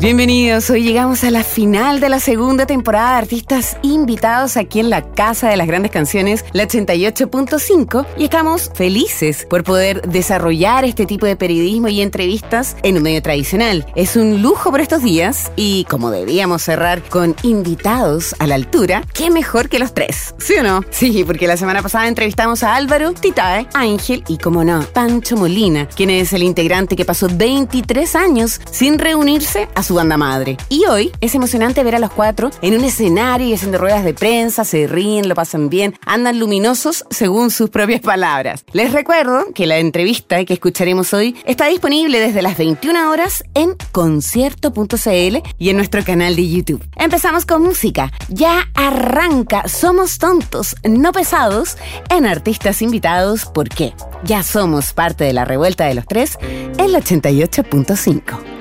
Bienvenidos, hoy llegamos a la final de la segunda temporada de artistas invitados aquí en la Casa de las Grandes Canciones, la 88.5, y estamos felices por poder desarrollar este tipo de periodismo y entrevistas en un medio tradicional. Es un lujo por estos días y como debíamos cerrar con invitados a la altura, qué mejor que los tres, ¿sí o no? Sí, porque la semana pasada entrevistamos a Álvaro, Titae, Ángel y, como no, Pancho Molina, quien es el integrante que pasó 23 años sin reunirse a su banda madre. Y hoy es emocionante ver a los cuatro en un escenario y haciendo ruedas de prensa, se ríen, lo pasan bien, andan luminosos según sus propias palabras. Les recuerdo que la entrevista que escucharemos hoy está disponible desde las 21 horas en concierto.cl y en nuestro canal de YouTube. Empezamos con música. Ya arranca Somos Tontos, no pesados en artistas invitados. ¿Por qué? Ya somos parte de la revuelta de los tres el 88.5.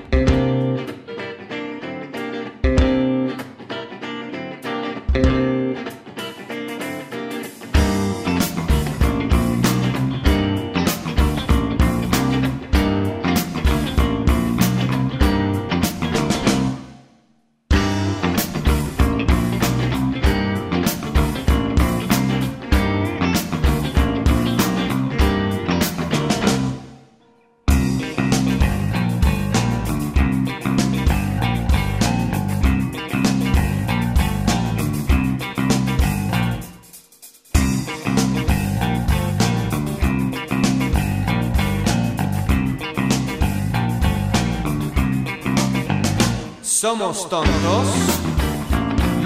Somos tontos,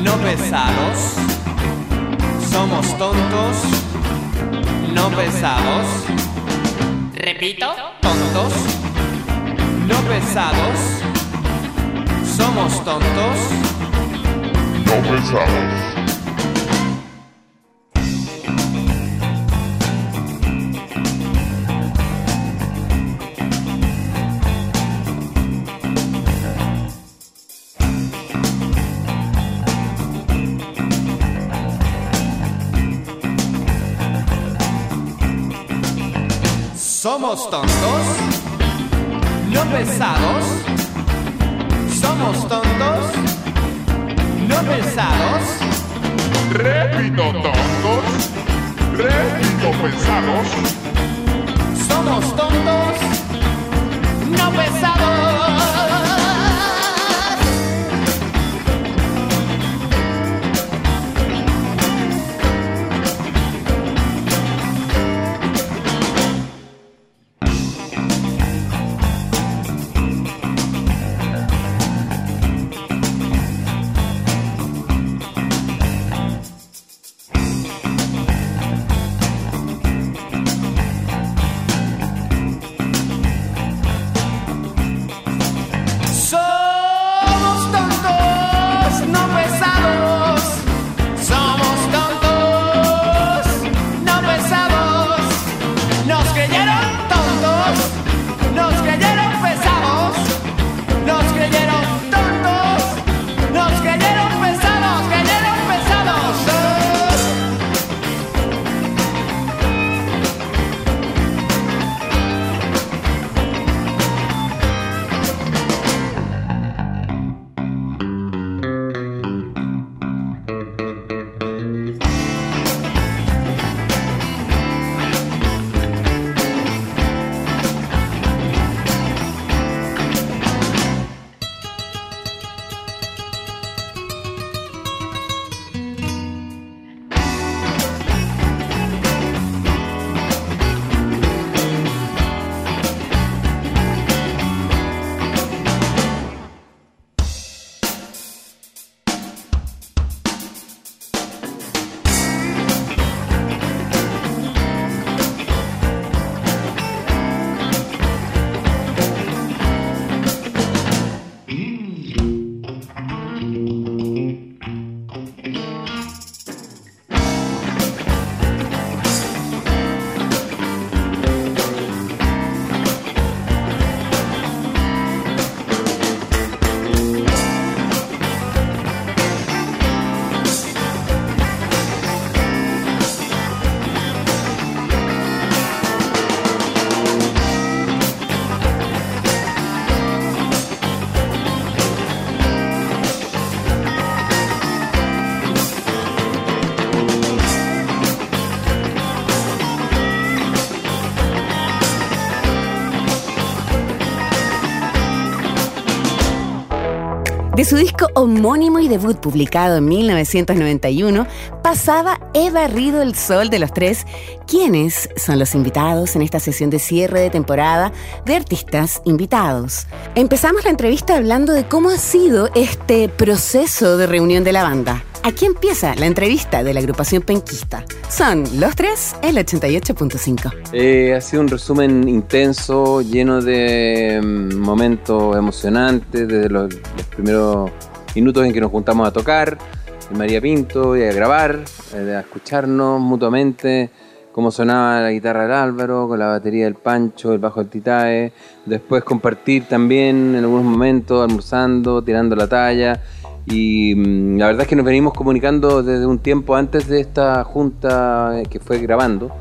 no pesados. Somos tontos, no pesados. Repito. Tontos, no pesados. Somos tontos, no pesados. Somos tontos, no pesados. Somos tontos, no pesados. Repito, tontos, repito, pesados. Somos tontos, su disco homónimo y debut publicado en 1991, pasaba He barrido el sol de los tres, quienes son los invitados en esta sesión de cierre de temporada de artistas invitados. Empezamos la entrevista hablando de cómo ha sido este proceso de reunión de la banda. Aquí empieza la entrevista de la agrupación penquista. Son los tres el 88.5. Eh, ha sido un resumen intenso, lleno de mm, momentos emocionantes, desde los, los primeros minutos en que nos juntamos a tocar, en María Pinto, y a grabar, eh, a escucharnos mutuamente, cómo sonaba la guitarra del Álvaro, con la batería del Pancho, el bajo del Titae, después compartir también en algunos momentos, almorzando, tirando la talla, y mm, la verdad es que nos venimos comunicando desde un tiempo antes de esta junta eh, que fue grabando,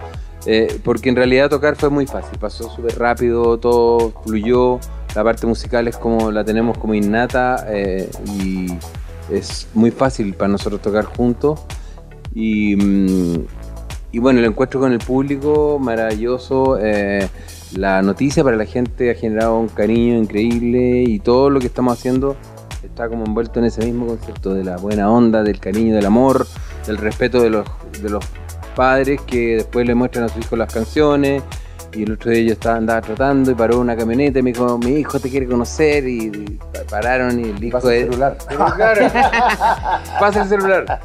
eh, porque en realidad tocar fue muy fácil, pasó súper rápido, todo fluyó, la parte musical es como la tenemos como innata eh, y es muy fácil para nosotros tocar juntos. Y, mm, y bueno, el encuentro con el público, maravilloso. la noticia para la gente ha generado un cariño increíble y todo lo que estamos haciendo está como envuelto en ese mismo concepto de la buena onda, del cariño, del amor, del respeto de los, de los padres que después le muestran a sus hijos las canciones. Y el otro día yo estaba, andaba tratando y paró una camioneta y me dijo, mi hijo te quiere conocer. Y, y pararon y el hijo Pasa el de- celular. Claro. Pasa el celular.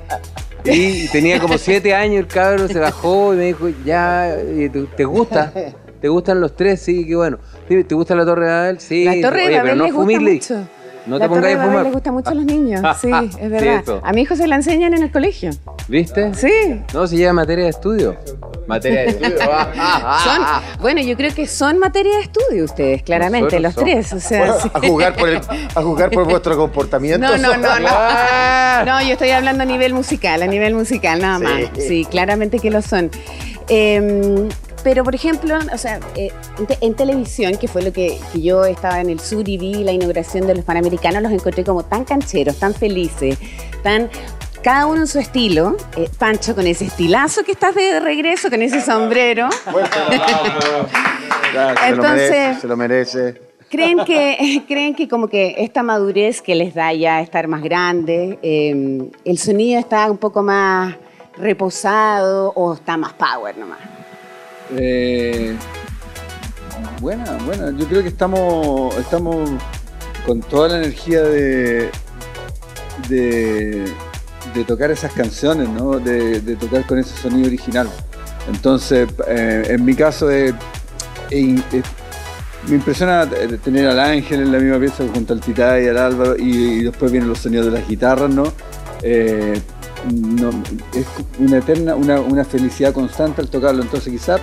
Y tenía como siete años el cabro, se bajó y me dijo, ya, ¿y ¿te, gusta? ¿Te gustan los tres? Sí, qué bueno. ¿Te gusta la Torre de Babel? Sí. La Torre de pero no gusta le- mucho. No la te pongáis a fumar. les gusta mucho a los niños, sí, es verdad. a mi hijo se la enseñan en el colegio. ¿Viste? Sí. No, se lleva materia de estudio. Materia de estudio. Son, bueno, yo creo que son materia de estudio ustedes, claramente, Nosotros los somos. tres. O sea, Bueno, sí. a jugar por el, a jugar por vuestro comportamiento. No, no, no, no. Ah. No, yo estoy hablando a nivel musical, a nivel musical, nada Sí. más. Sí, claramente que lo son. Eh, pero, por ejemplo, o sea, eh, en, te- en televisión, que fue lo que, que yo estaba en el sur y vi la inauguración de los Panamericanos, los encontré como tan cancheros, tan felices, tan... Cada uno en su estilo. Eh, Pancho con ese estilazo que estás de regreso, con ese sombrero. Entonces- se lo merece. ¿Creen que, creen que como que esta madurez que les da ya estar más grande, eh, el sonido está un poco más reposado o está más power nomás? Eh, buena, buena. Yo creo que estamos, estamos con toda la energía de, de, tocar esas canciones, ¿no? de, tocar con ese sonido original. Entonces, eh, en mi caso, eh, me impresiona tener al Ángel en la misma pieza junto al Titá y al Álvaro, y, después vienen los sonidos de las guitarras, ¿no? No, es una eterna, una, una felicidad constante al tocarlo. Entonces quizás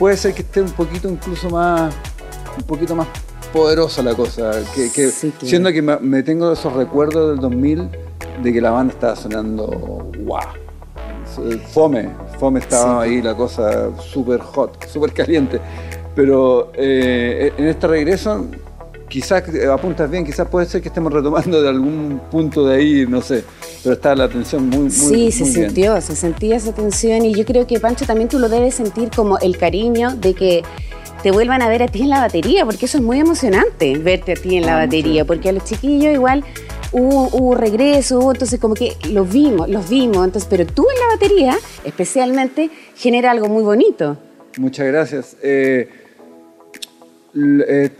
puede ser que esté un poquito incluso más, un poquito más poderosa la cosa. Que, que- Sí, claro. Siendo que me, me tengo esos recuerdos del 2000 de que la banda estaba sonando guau. Fome, Fome estaba ahí la cosa súper hot, súper caliente. Pero eh, en este regreso, quizás eh, apuntas bien, quizás puede ser que estemos retomando de algún punto de ahí, no sé. Pero está la atención muy, muy sí, se bien. sintió, se sentía esa tensión y yo creo que Pancho también tú lo debes sentir como el cariño de que te vuelvan a ver a ti en la batería, porque eso es muy emocionante, verte a ti en la Ah, batería, porque a los chiquillos igual hubo, hubo regreso, hubo, entonces como que los vimos, los vimos, entonces, pero tú en la batería especialmente genera algo muy bonito. Muchas gracias. Eh, eh,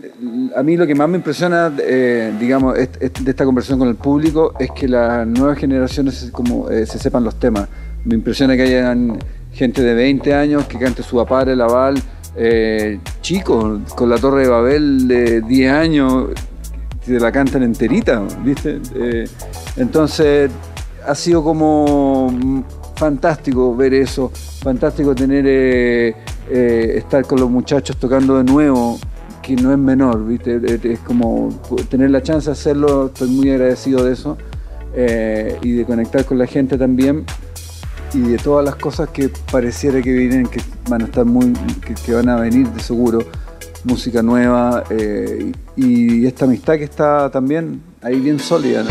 a mí lo que más me impresiona, eh, digamos, de esta conversación con el público es que las nuevas generaciones como, eh, se sepan los temas. Me impresiona que hayan gente de 20 años que cante su papá, el aval, eh, chicos con la Torre de Babel de 10 años que la cantan enterita, ¿viste? Entonces ha sido como fantástico ver eso, fantástico tener eh, estar con los muchachos tocando de nuevo, que no es menor, ¿viste? Es- como tener la chance de hacerlo, estoy muy agradecido de eso eh, y de conectar con la gente también y de todas las cosas que pareciera que vienen, que van a estar muy, que, van a venir de seguro, música nueva eh, y, esta amistad que está también ahí bien sólida.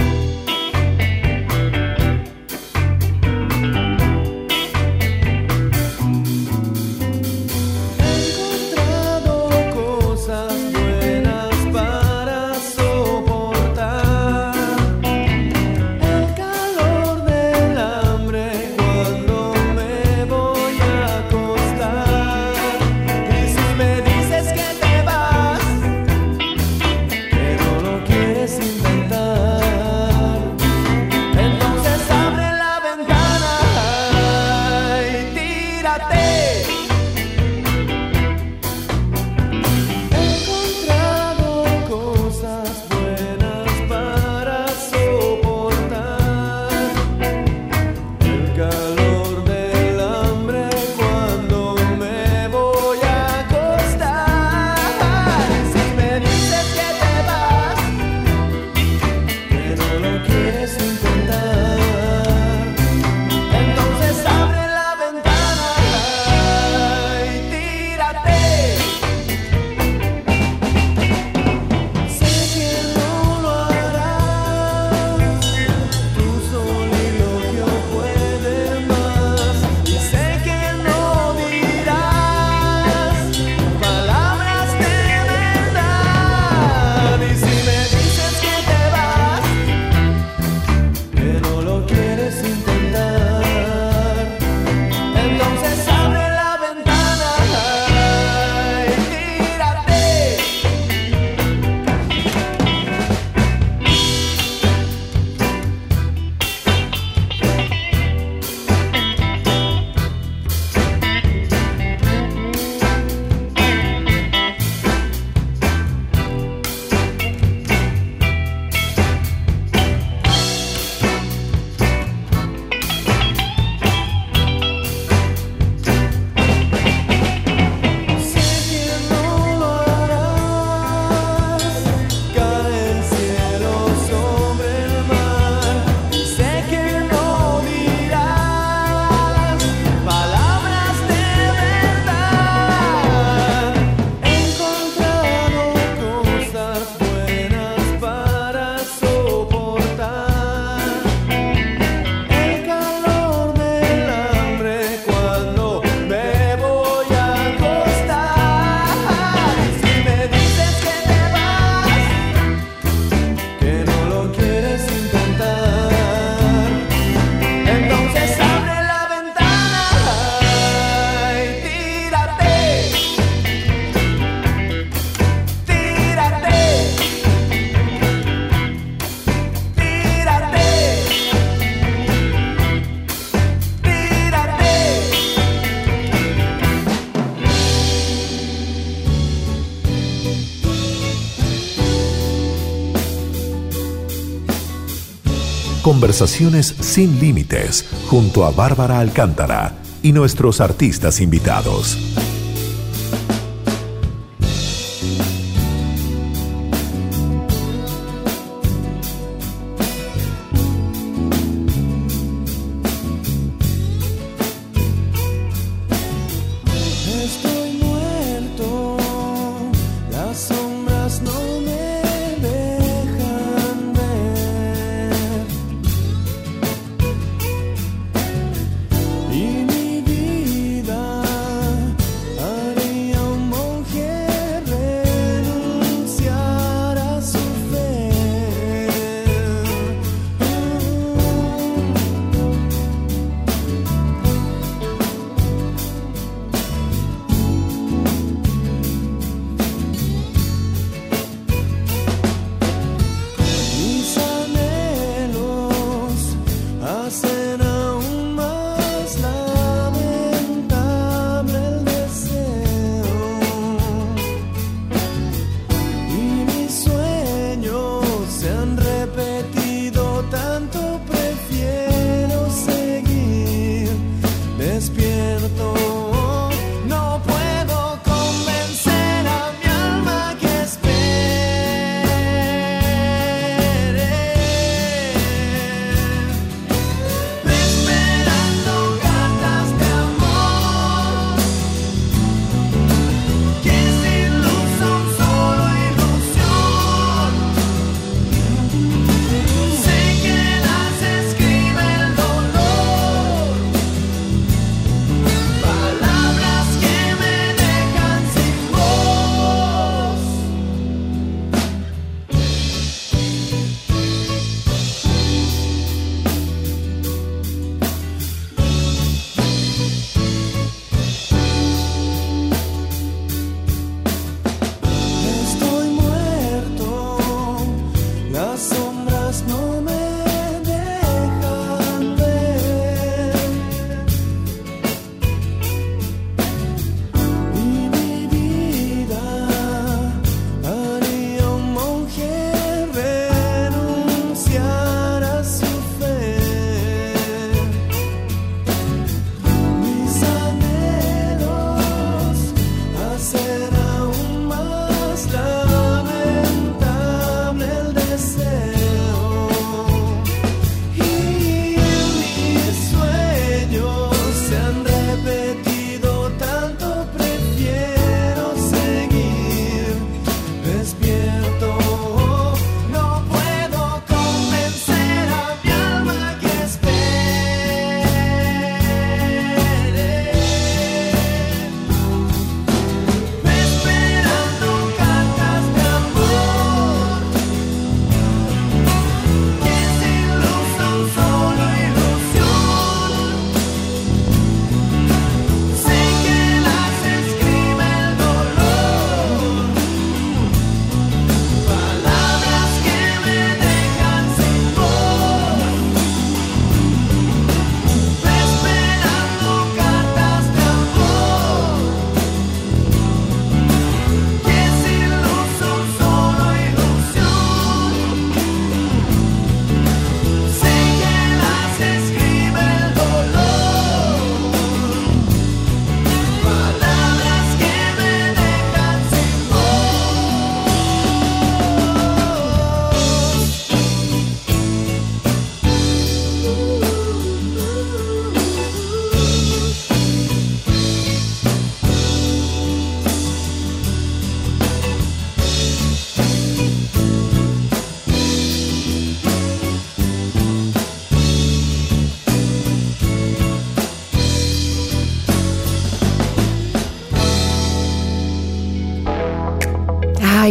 Conversaciones sin límites junto a Bárbara Alcántara y nuestros artistas invitados.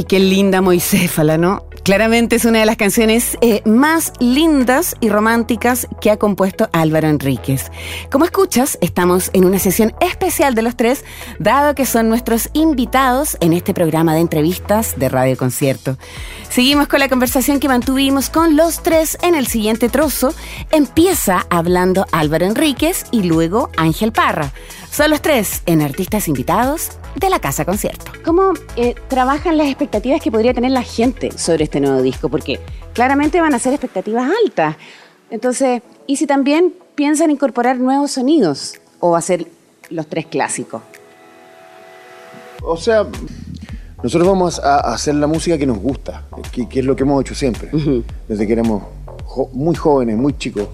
Qué linda Moiséfala, ¿no? Claramente es una de las canciones eh, más lindas y románticas que ha compuesto Álvaro Enríquez. Como escuchas, estamos en una sesión especial de los tres, dado que son nuestros invitados en este programa de entrevistas de Radio Concierto. Seguimos con la conversación que mantuvimos con los tres en el siguiente trozo. Empieza hablando Álvaro Enríquez y luego Ángel Parra. Son los tres en Artistas Invitados de la Casa Concierto. ¿Cómo eh, trabajan las expectativas que podría tener la gente sobre este nuevo disco? Porque claramente van a ser expectativas altas. Entonces, ¿y si también piensan incorporar nuevos sonidos o hacer los tres clásicos? O sea, nosotros vamos a hacer la música que nos gusta, que, que es lo que hemos hecho siempre, desde que éramos jo- muy jóvenes, muy chicos.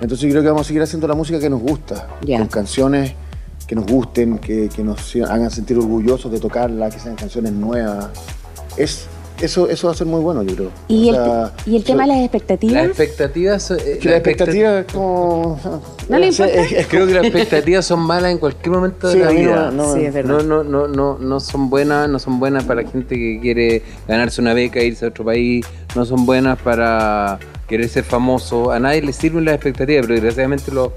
Entonces yo creo que vamos a seguir haciendo la música que nos gusta, Ya. con canciones que nos gusten, que, que nos hagan sentir orgullosos de tocarla, que sean canciones nuevas. Es, eso, eso va a ser muy bueno, yo creo. ¿Y, O el, sea, ¿y el tema de las expectativas? Las expectativas. eh, que la expectativa es como... ¿No le importa? es- es Creo que las expectativas son malas en cualquier momento Sí, de la no- vida. no- Sí, es verdad. No, no, no, no, no son buenas, no son buenas para la gente que quiere ganarse una beca, irse a otro país, no son buenas para querer ser famoso. A nadie le sirven las expectativas, pero desgraciadamente lo-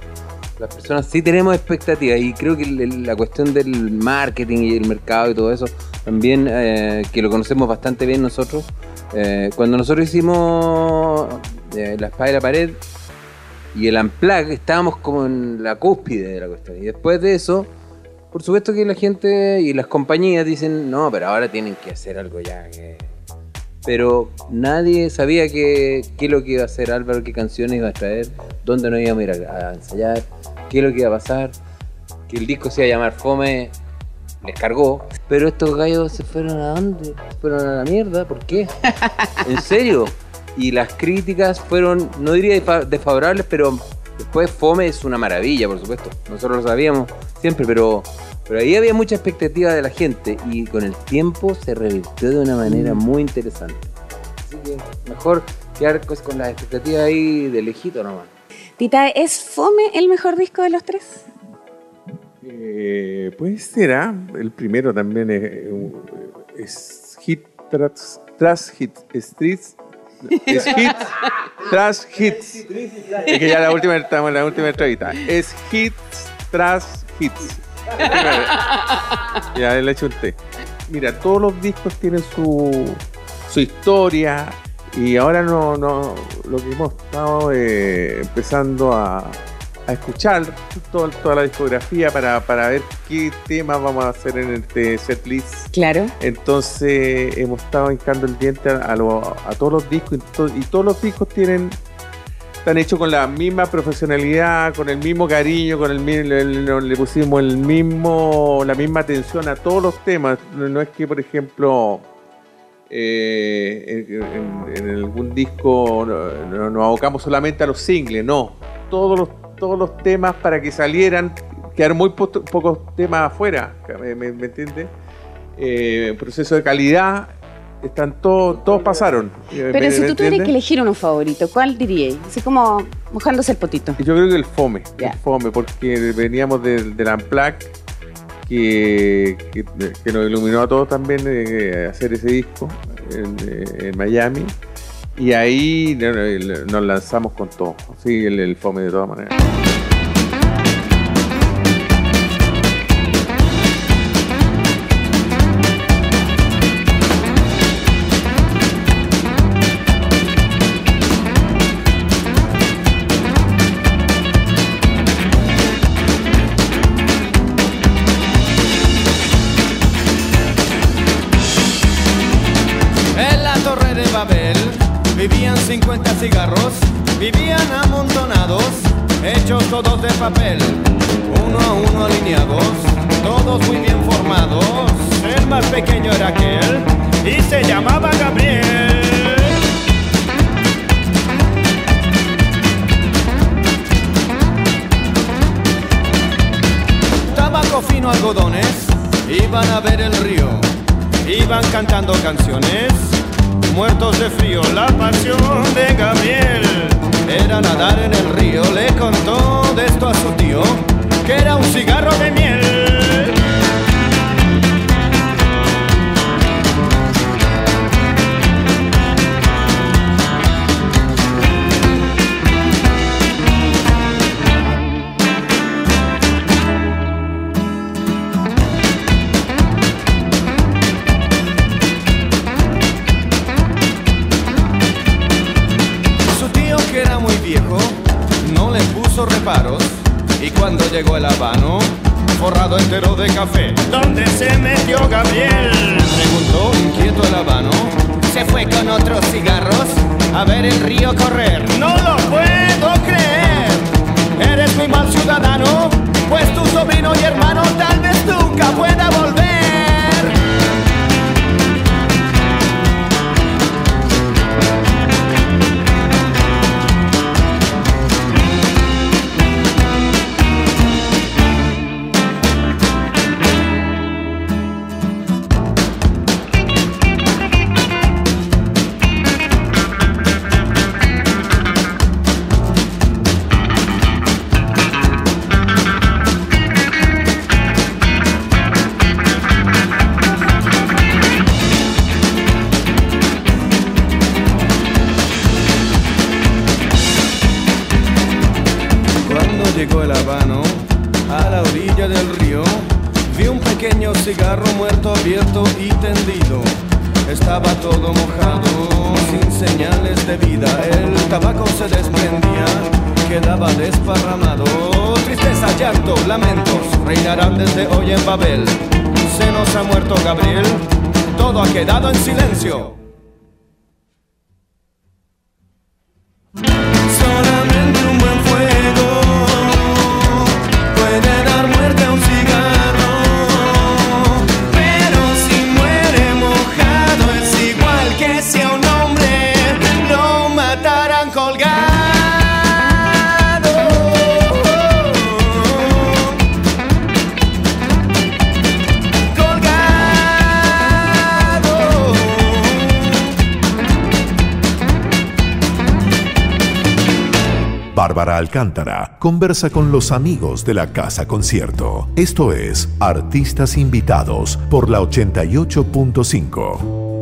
las personas sí tenemos expectativas y creo que la cuestión del marketing y el mercado y todo eso también, eh, que lo conocemos bastante bien nosotros, eh, cuando nosotros hicimos eh, La espada y la pared, y el Unplug estábamos como en la cúspide de la cuestión. Y después de eso, por supuesto que la gente y las compañías dicen, no, pero ahora tienen que hacer algo ya. que-". Pero nadie sabía qué qué es lo que iba a hacer Álvaro, qué canciones iba a traer, dónde nos íbamos a ir a, a ensayar, qué es lo que iba a pasar, que el disco se iba a llamar Fome, les cargó. Pero estos gallos se fueron a dónde? Se fueron a la mierda, ¿por qué? ¿En serio? Y las críticas fueron, no diría desfa- desfavorables, pero después Fome es una maravilla, por supuesto. Nosotros lo sabíamos siempre, pero, pero ahí había mucha expectativa de la gente y con el tiempo se revirtió de una manera muy interesante. Así que mejor quedar pues, con las expectativas ahí de lejito nomás. Tita, ¿es Fome el mejor disco de los tres? Eh, pues será. El primero también es, hit tras, tras hit streets. Es hit tras hits. Es que ya la última estamos la última entrevista. Es hits tras hits. Ya le té. Mira, todos los discos tienen su, su historia y ahora no, no lo que hemos estado eh, empezando a, a escuchar todo- toda la discografía para, para ver qué temas vamos a hacer en este setlist. Claro. Entonces hemos estado hincando el diente a, a lo- a todos los discos y, to- y todos los discos tienen están hechos con la misma profesionalidad, con el mismo cariño, con el, mi- le, pusimos el mismo, la misma atención a todos los temas. No es que, por ejemplo, eh, en, algún disco no- no- nos abocamos solamente a los singles, no. Todos los, todos los temas para que salieran, quedaron muy po- pocos temas afuera, ¿me, me, me entiendes? Eh, proceso de calidad, están todos, todos pasaron. Pero ¿me- si me tú tuvieras entiendes? que elegir uno favorito, ¿cuál diríais? Así como mojándose el potito. Yo creo que el fome, el fome, porque veníamos del del Unplugged que, que, nos iluminó a todos también hacer ese disco en, Miami. Y ahí no, no, nos lanzamos con todo. Sí, el, el fome de todas maneras. llegó el habano, forrado entero de café. ¿Dónde se metió Gabriel? Preguntó inquieto el habano. Se fue con otros cigarros a ver el río correr. No lo puedo creer. Eres mi mal ciudadano, pues tu sobrino y hermano tal vez nunca pueda volver. Babel. Se nos ha muerto Gabriel, todo ha quedado en silencio. Alcántara conversa con los amigos de la Casa Concierto. Esto es Artistas Invitados por la 88.5.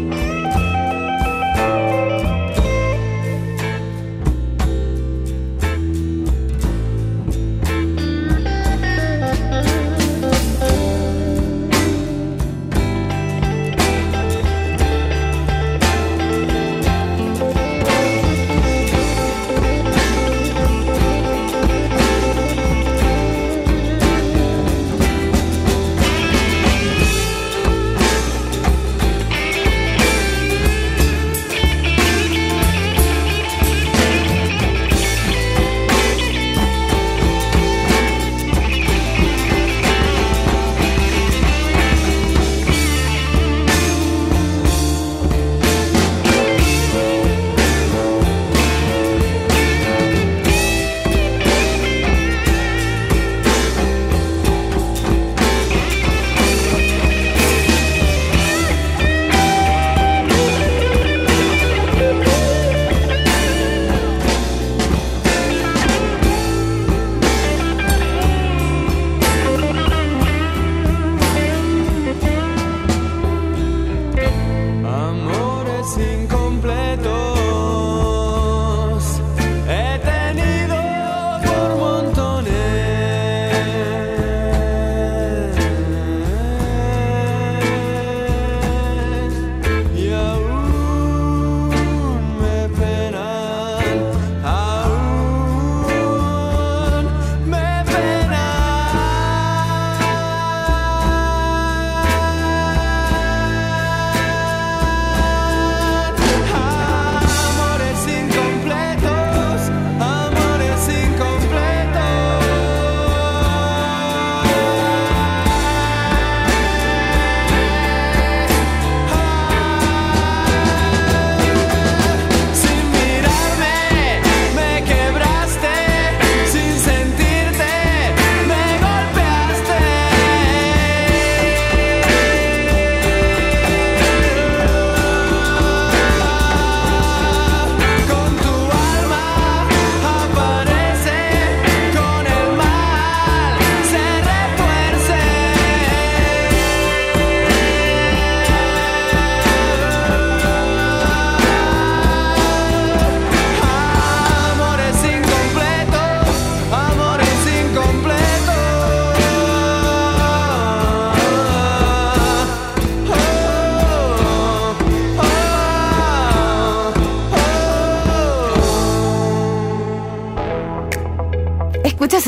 Bye.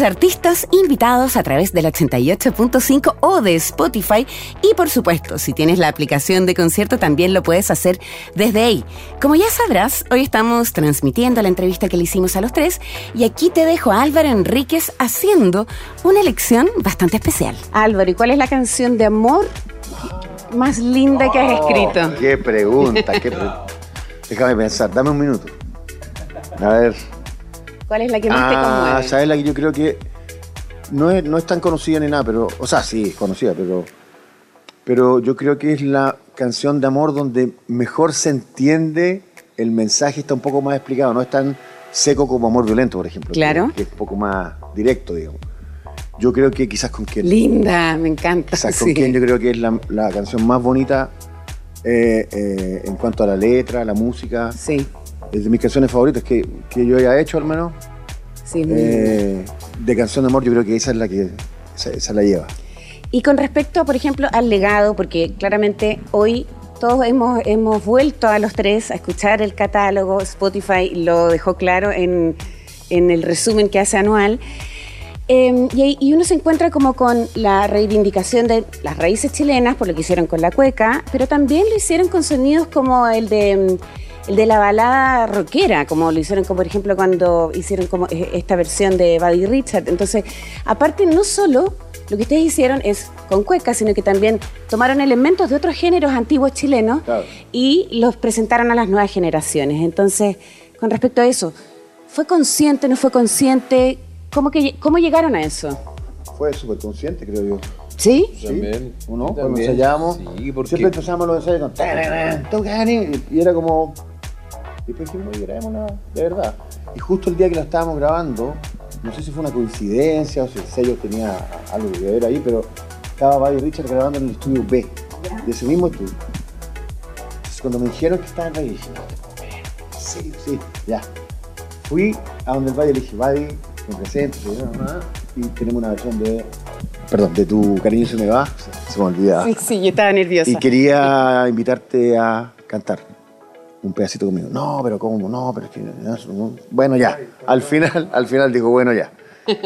Artistas invitados a través del 88.5 o de Spotify y por supuesto, si tienes la aplicación de concierto también lo puedes hacer desde ahí. Como ya sabrás, hoy estamos transmitiendo la entrevista que le hicimos a los tres y aquí te dejo a Álvaro Enríquez haciendo una elección bastante especial. Álvaro, ¿y cuál es la canción de amor más linda que has escrito? Oh, Qué pregunta, qué pre- Déjame pensar, dame un minuto. A ver. ¿Cuál es la que más te Ah, conmueve? ¿sabes la que yo creo que no es, no es tan conocida ni nada, pero. O sea, sí, es conocida, pero. Pero yo creo que es la canción de amor donde mejor se entiende el mensaje, está un poco más explicado, no es tan seco como amor violento, por ejemplo. Claro. Que, es un poco más directo, digamos. Yo creo que quizás con quien. Linda, me encanta. Quizás con quien yo creo que es la, la canción más bonita eh, eh, en cuanto a la letra, la música. Sí, Es de mis canciones favoritas que, que yo haya hecho, al menos. sí. Eh, de canción de amor, yo creo que esa es la que esa, esa la lleva. Y con respecto, por ejemplo, al legado, porque claramente hoy todos hemos, hemos vuelto a los tres a escuchar el catálogo, Spotify lo dejó claro en, en el resumen que hace anual. Eh, y, uno se encuentra como con la reivindicación de las raíces chilenas, por lo que hicieron con la cueca, pero también lo hicieron con sonidos como el de, mm, el de la balada rockera, como lo hicieron, como por ejemplo cuando hicieron como eh, esta versión de Buddy Richard. Entonces, aparte, no solo lo que ustedes hicieron es con cueca, sino que también tomaron elementos de otros géneros antiguos chilenos Claro. y los presentaron a las nuevas generaciones. Entonces, con respecto a eso, ¿fue consciente, no fue consciente? ¿Cómo, que, cómo llegaron a eso? Fue súper consciente, creo yo. ¿Sí? También. ¿O no? Yo Cuando también. ensayábamos, Sí, porque siempre empezamos los ensayos con y era como. Y después dijimos, oye, grabémosla de verdad. Y justo el día que la estábamos grabando, no sé si fue una coincidencia o si el sello tenía algo que ver ahí, pero estaba Buddy Richard grabando en el estudio B, de ese mismo estudio. Entonces cuando me dijeron que estaba en Buddy, dije, no, sí, sí, ya. Fui a donde el Buddy le dije, Buddy, me presento, mamá, y tenemos una versión de. Perdón, de tu cariño se me va, se, me olvidaba. Sí, sí, yo estaba nerviosa. Y quería invitarte a cantar un pedacito conmigo. No, pero ¿cómo? No, pero es que... no, Bueno, ya. Al final, al final dijo, bueno, ya.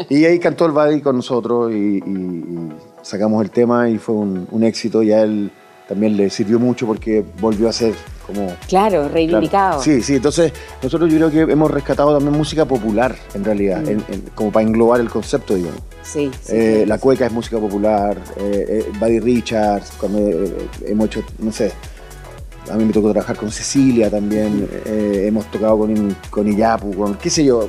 Y ahí cantó el Buddy con nosotros y, y- y sacamos el tema y fue un, un éxito y a él también le sirvió mucho porque volvió a ser como... Claro, reivindicado. Claro. Sí, sí, entonces nosotros yo creo que hemos rescatado también música popular, en realidad, en- en- como para englobar el concepto, digamos. Sí, sí, Eh, la cueca es música popular, eh, eh, Buddy Richards, cuando hemos hecho, no sé, a mí me tocó trabajar con Cecilia también, eh, hemos tocado con, con Iyapu, con qué sé yo,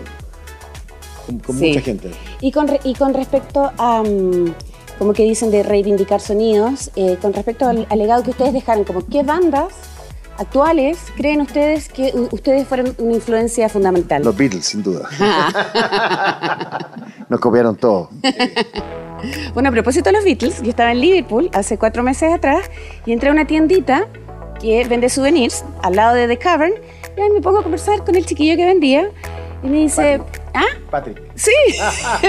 con, con Sí. mucha gente. Y con, y con respecto a, mm, como que dicen, de reivindicar sonidos, eh, con respecto al, al legado que ustedes dejaron, como qué bandas actuales creen ustedes que ustedes fueron una influencia fundamental? Los Beatles, sin duda. Nos copiaron todo. Bueno, a propósito de los Beatles, yo estaba en Liverpool hace cuatro meses atrás y entré a una tiendita que vende souvenirs al lado de The Cavern y ahí me pongo a conversar con el chiquillo que vendía y me dice, ¿ah? Patrick. Sí.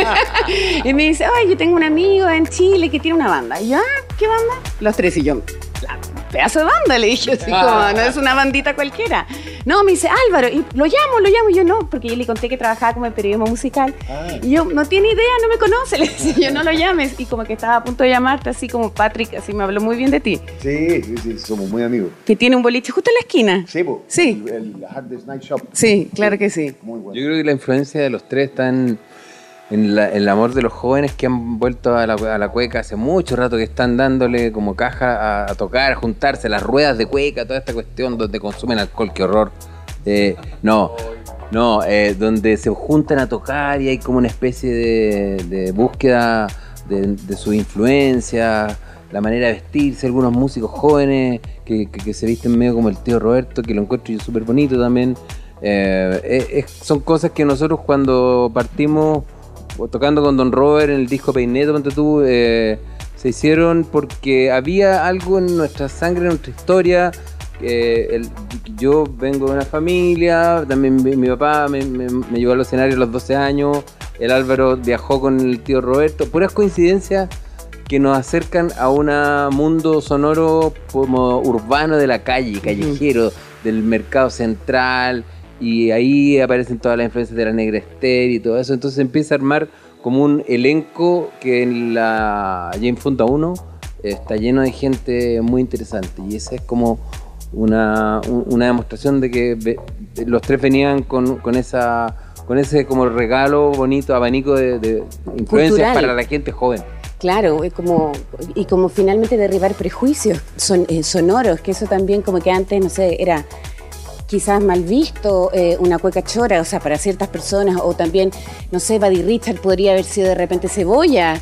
y me dice, ay, yo tengo un amigo en Chile que tiene una banda. Y yo, ah, ¿qué banda? Los tres y yo, la pedazo de banda, le dije así como, no es una bandita cualquiera. No, me dice, Álvaro, y lo llamo, lo llamo, y yo no, porque yo le conté que trabajaba como en periodismo musical. Y yo, no tiene idea, no me conoce, le decía, yo no lo llames. Y como que estaba a punto de llamarte, así como Patrick, así me habló muy bien de ti. Sí, sí, sí, somos muy amigos. Que tiene un boliche justo en la esquina. Sí, po. Sí. El, el Hardest Night Shop. Sí, claro que sí. Muy bueno. Yo creo que la influencia de los tres está en, en la- el amor de los jóvenes que han vuelto a la, a la cueca hace mucho rato, que están dándole como caja a, a tocar, juntarse, las ruedas de cueca, toda esta cuestión donde consumen alcohol, qué horror. Eh, no, no, eh, donde se juntan a tocar y hay como una especie de, búsqueda de, de su influencia, la manera de vestirse, algunos músicos jóvenes que, se visten medio como el tío Roberto, que lo encuentro yo súper bonito también. Eh, son cosas que nosotros cuando partimos tocando con Don Robert en el disco Peineto, ponte tú, eh, se hicieron porque había algo en nuestra sangre, en nuestra historia. eh, el- yo vengo de una familia, también mi, mi papá me, me- me llevó al escenario a los 12 años, el Álvaro viajó con el tío Roberto, puras coincidencias que nos acercan a un mundo sonoro como urbano de la calle, callejero, del mercado central, y ahí aparecen todas las influencias de la negra Esther y todo eso, entonces empieza a armar como un elenco que en la James Fonda 1 está lleno de gente muy interesante y esa es como una, un- una demostración de que los tres venían con, con esa con ese como regalo bonito abanico de, de influencias Cultural. para la gente joven. Claro, como, y como finalmente derribar prejuicios son, eh, sonoros, que eso también como que antes, no sé, era quizás mal visto, eh, una cueca chora, o sea, para ciertas personas, o también, no sé, Buddy Richard podría haber sido de repente cebolla.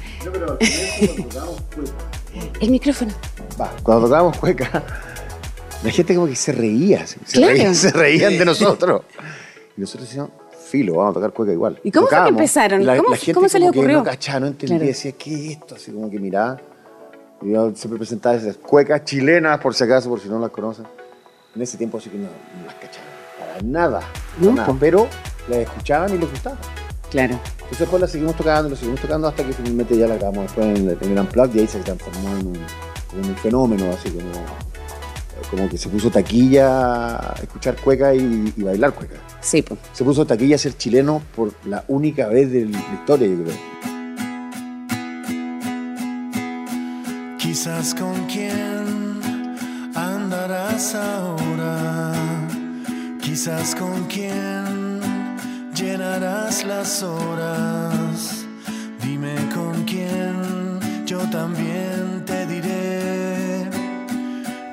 El micrófono. Va, cuando tocábamos cueca, la gente como que se reía, se, Claro. reía- se reían de nosotros. Y nosotros decíamos, filo, vamos a tocar cueca igual. ¿Y cómo fue que empezaron? La, ¿Cómo- la gente cómo se les como que ocurrió? no cachaba, no entendía, Claro. decía, ¿qué es esto? Así como que miraba. Y yo siempre presentaba esas cuecas chilenas, por si acaso, por si no las conocen. En ese tiempo así que no, no las cachaban, para nada. para No, nada. po. Pero las escuchaban y les gustaba. Claro. Entonces después la seguimos tocando, la seguimos tocando hasta que finalmente ya la grabamos después en el, en el Unplugged y ahí se transformó en un, como en un fenómeno, así como, como que se puso taquilla a escuchar cueca y, y bailar cueca. Sí, pues. Se puso taquilla a ser chileno por la única vez de la historia, yo creo. Quizás con quién andarás ahora, quizás con quién llenarás las horas. Dime con quién, yo también te diré,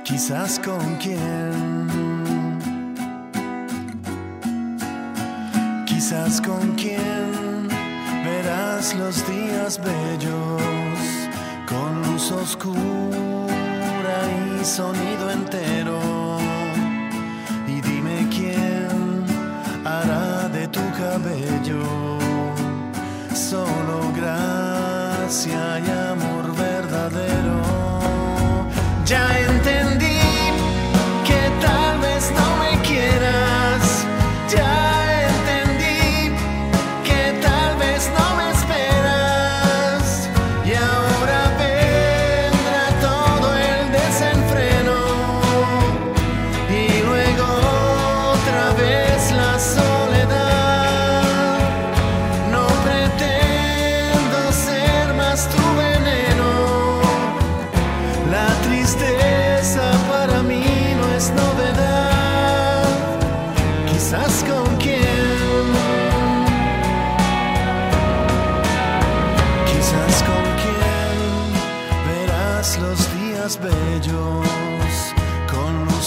quizás con quién. Quizás con quién verás los días bellos con luz oscura sonido entero. Y dime quién hará de tu cabello solo gracia y amor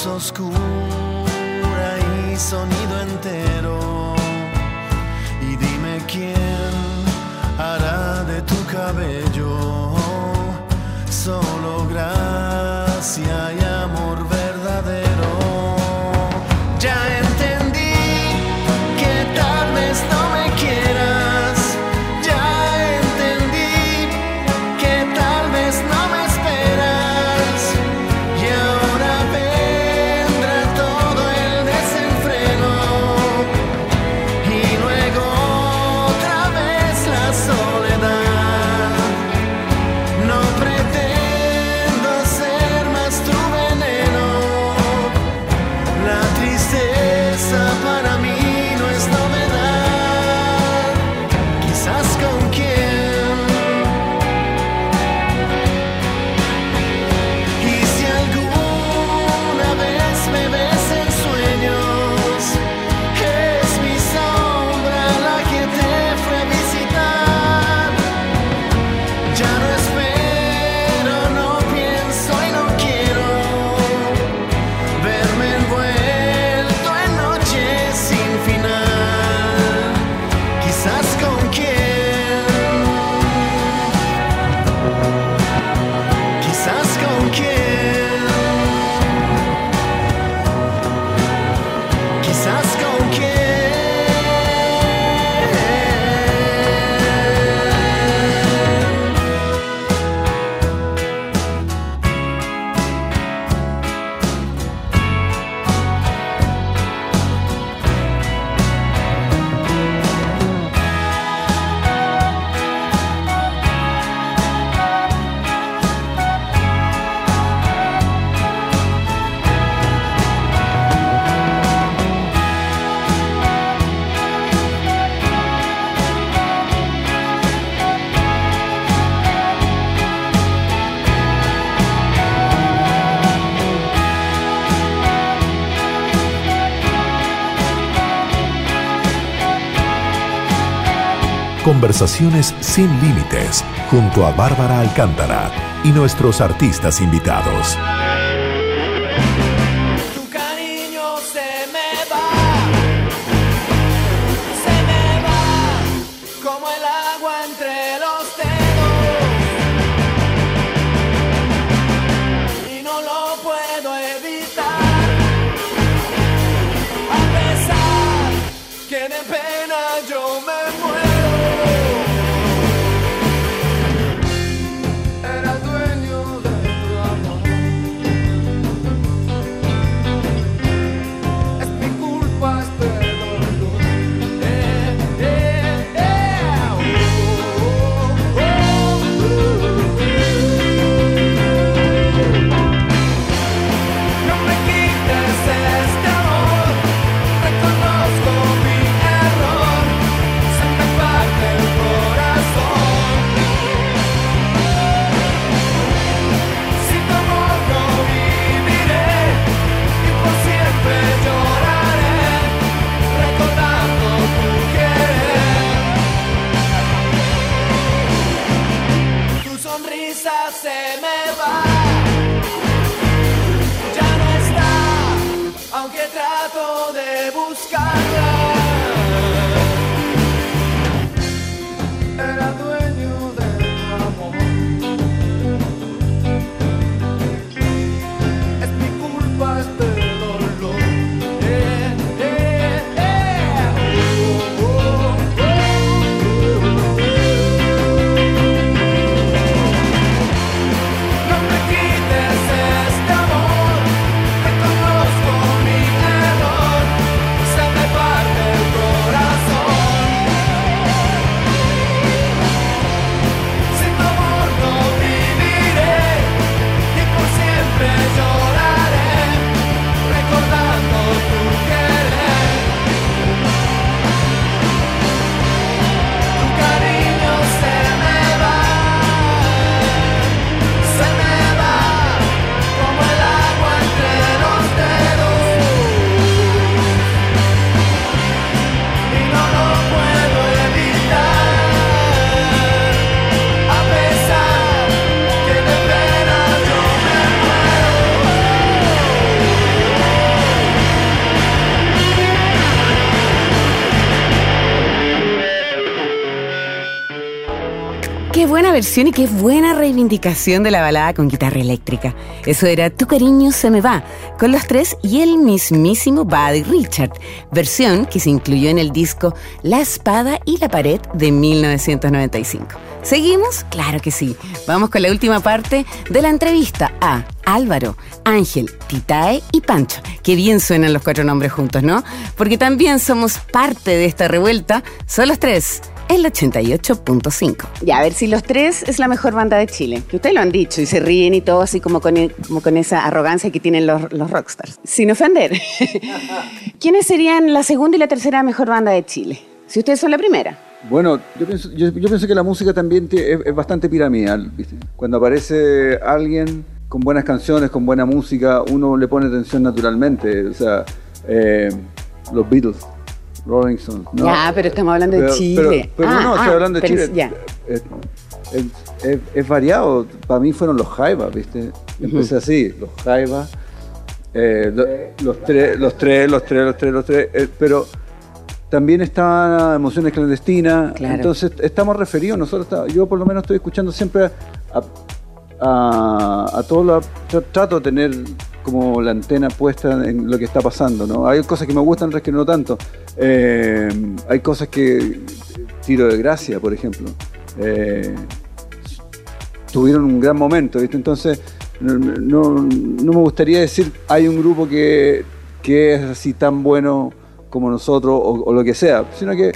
oscura y sonido entero. Y dime quién hará de tu cabello solo gracia Conversaciones sin límites junto a Bárbara Alcántara y nuestros artistas invitados. Y qué buena reivindicación de la balada con guitarra eléctrica. Eso era Tu cariño se me va, con los tres y el mismísimo Buddy Richard, versión que se incluyó en el disco La espada y la pared de 1995. ¿Seguimos? Claro que sí. Vamos con la última parte de la entrevista a Álvaro, Ángel, Titae y Pancho. Qué bien suenan los cuatro nombres juntos, ¿no? Porque también somos parte de esta revuelta. Son los tres el 88.5. Ya, a ver si los tres es la mejor banda de Chile. Que ustedes lo han dicho y se ríen y todo así como con, como con esa arrogancia que tienen los, los rockstars. Sin ofender. ¿Quiénes serían la segunda y la tercera mejor banda de Chile? Si ustedes son la primera. Bueno, yo pienso, yo, yo pienso que la música también te- es, es bastante piramidal. ¿viste? Cuando aparece alguien con buenas canciones, con buena música, uno le pone atención naturalmente. O sea, eh, los Beatles, Rolling Stones. ¿no? Ya, pero estamos hablando de Chile. Pero, pero Ah, no, estoy ah, hablando de Chile. ya. Es, es- es- es variado. Para mí fueron los Jaivas, ¿viste? Empecé así, los Jaivas. eh, lo- los, tres, los tres, los tres, los tres, los tres. eh, pero también estaban emociones clandestinas. Claro. Entonces estamos referidos. Nosotros, está- yo por lo menos estoy escuchando siempre a, a, a todo lo- tra- trato de tener como la antena puesta en lo que está pasando, ¿no? Hay cosas que me gustan, otras que no tanto. Eh, hay cosas que tiro de gracia, por ejemplo. Eh, tuvieron un gran momento. Entonces, no, me gustaría decir hay un grupo que, que es así tan bueno como nosotros o, lo que sea, sino que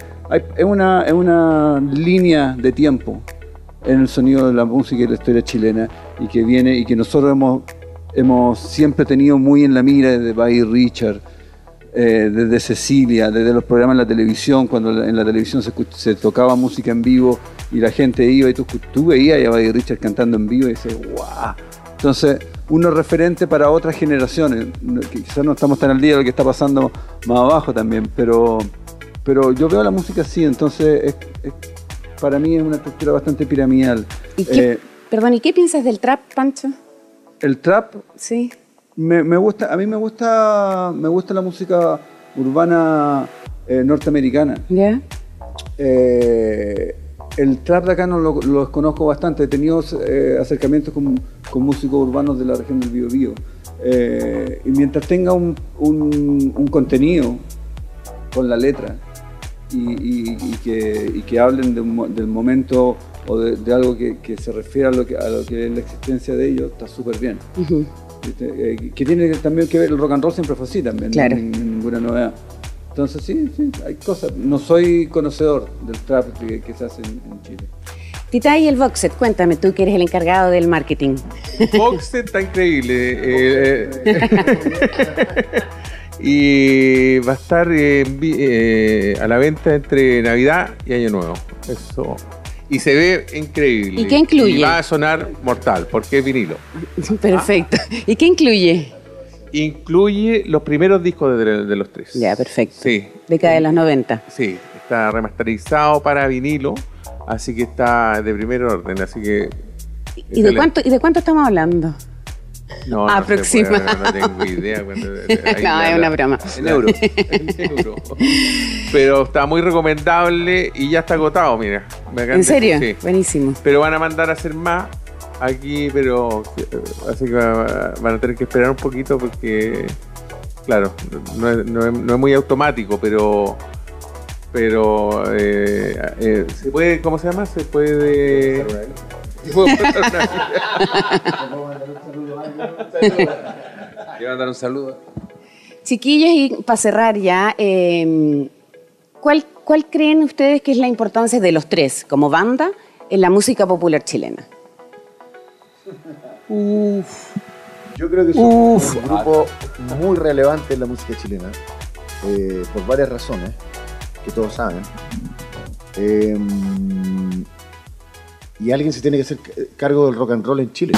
es, una, es una línea de tiempo en el sonido de la música y la historia chilena y que viene y que nosotros hemos, hemos siempre tenido muy en la mira desde Buddy Richard, eh, desde Cecilia, desde los programas en la televisión, cuando en la televisión se, se tocaba música en vivo y la gente iba y tú, tú veías a Buddy Richard cantando en vivo y dices, ¡guau! Entonces, uno referente para otras generaciones. Quizás no estamos tan al día de lo que está pasando más abajo también, pero, pero yo veo la música así, entonces es, es- para mí es una estructura bastante piramidal. ¿Y qué, Eh, perdón, ¿y qué piensas del trap, Pancho? el trap Sí. Me, me gusta, a mí me gusta, me gusta la música urbana eh, norteamericana. Eh, el trap de acá no lo, lo conozco bastante. He tenido eh, acercamientos con, con músicos urbanos de la región del Biobío. Eh, y mientras tenga un, un- un contenido con la letra y, y- y que, y que hablen de un mo- del momento o de, de algo que, que se refiere a lo que, a lo que es la existencia de ellos, está súper bien. Eh, que tiene también que ver, el rock and roll siempre fue así también, no Claro. nin- ninguna novedad. Entonces sí, sí, hay cosas. No soy conocedor del trap que, que se hace en, en Chile. Tita y el Boxet, cuéntame tú que eres el encargado del marketing. Boxet está increíble. eh, eh, y va a estar eh, eh, a la venta entre Navidad y Año Nuevo. Eso. Y se ve increíble. ¿Y qué incluye? Y va a sonar mortal, porque es vinilo. Perfecto. ¿Y qué incluye? Incluye los primeros discos de, de los tres. Ya, perfecto. Sí, Década de los 90. sí. Está remasterizado para vinilo, así que está de primer orden. Así que. ¿Y de excelente. cuánto, ¿y de cuánto estamos hablando? No, Aproxima. no tengo idea. ahí No, es una broma. En euro. En euro. Pero está muy recomendable y ya está agotado, mira. ¿En serio? Sí. Buenísimo. Pero van a mandar a hacer más aquí, pero eh, así que va- van a tener que esperar un poquito porque, claro, no es, no es- no es muy automático, pero pero eh, eh, se puede, ¿cómo se llama? Se puede. Quiero mandar un saludo. Chiquillos, y para cerrar ya, eh, ¿cuál, ¿cuál creen ustedes que es la importancia de los tres como banda en la música popular chilena? Yo creo que somos un grupo muy relevante en la música chilena, eh, por varias razones, que todos saben. Eh, y alguien se tiene que hacer ca- cargo del rock and roll en Chile.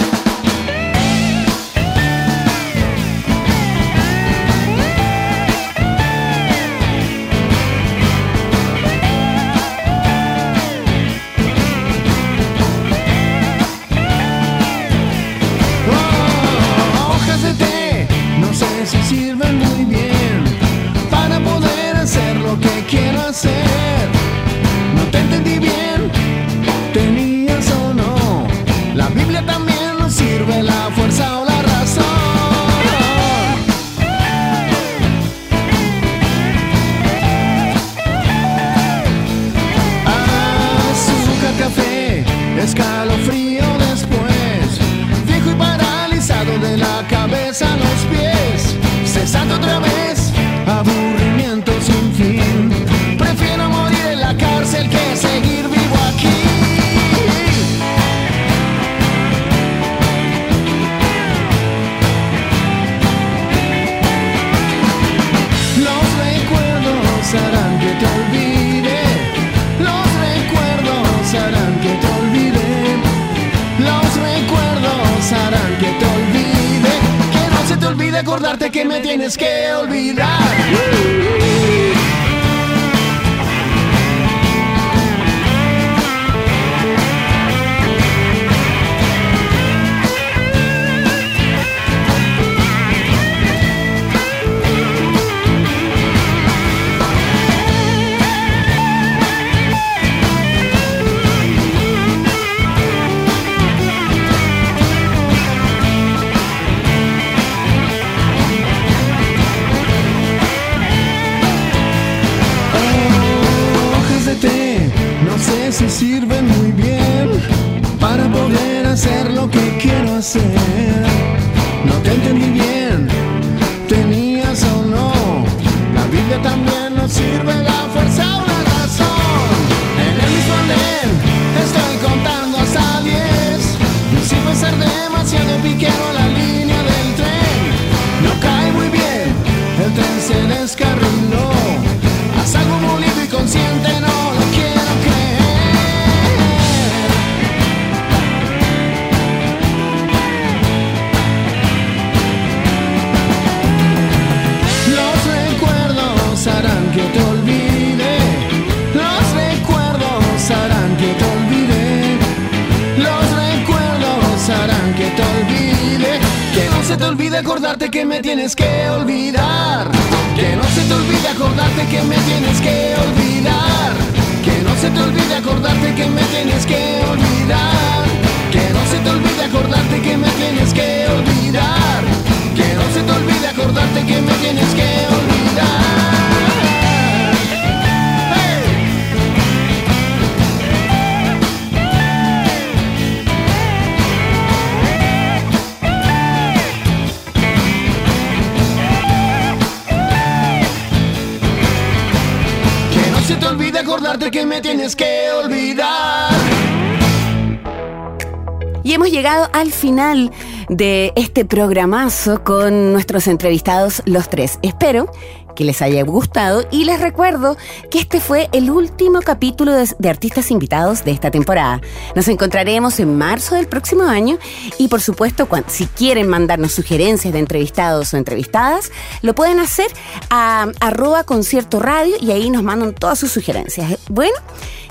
Hemos llegado al final de este programazo con nuestros entrevistados los tres. Espero que les haya gustado y les recuerdo que este fue el último capítulo de, artistas invitados de esta temporada. Nos encontraremos en marzo del próximo año y por supuesto si quieren mandarnos sugerencias de entrevistados o entrevistadas, lo pueden hacer a arroba concierto radio y ahí nos mandan todas sus sugerencias. Bueno,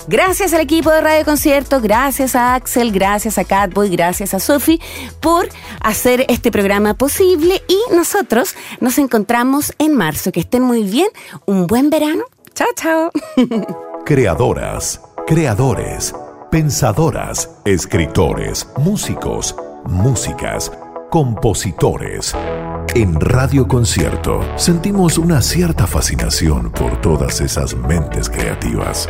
Gracias al equipo de Radio Concierto, gracias a Axel, gracias a Catboy, gracias a Sofi por hacer este programa posible y nosotros nos encontramos en marzo. Que estén muy bien, un buen verano. Chao, chao. Creadoras, creadores, pensadoras, escritores, músicos, músicas, compositores. En Radio Concierto sentimos una cierta fascinación por todas esas mentes creativas.